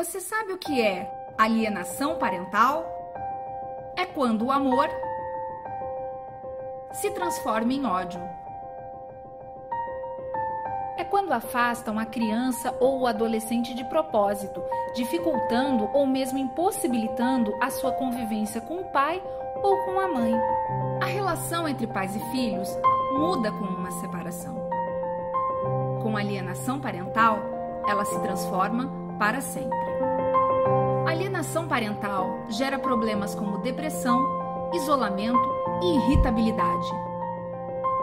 Você sabe o que é alienação parental? É quando o amor se transforma em ódio. É quando afastam a criança ou o adolescente de propósito, dificultando ou mesmo impossibilitando a sua convivência com o pai ou com a mãe. A relação entre pais e filhos muda com uma separação. Com alienação parental, ela se transforma para sempre. Alienação parental gera problemas como depressão, isolamento e irritabilidade.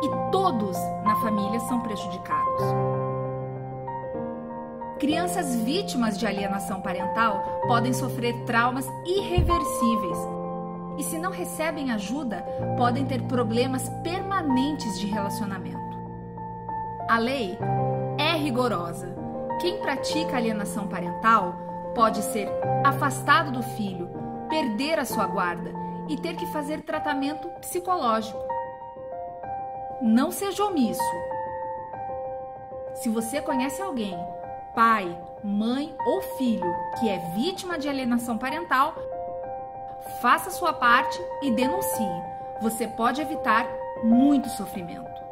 E todos na família são prejudicados. Crianças vítimas de alienação parental podem sofrer traumas irreversíveis e, se não recebem ajuda, podem ter problemas permanentes de relacionamento. A lei é rigorosa. Quem pratica alienação parental pode ser afastado do filho, perder a sua guarda e ter que fazer tratamento psicológico. Não seja omisso. Se você conhece alguém pai, mãe ou filho que é vítima de alienação parental, faça sua parte e denuncie. Você pode evitar muito sofrimento.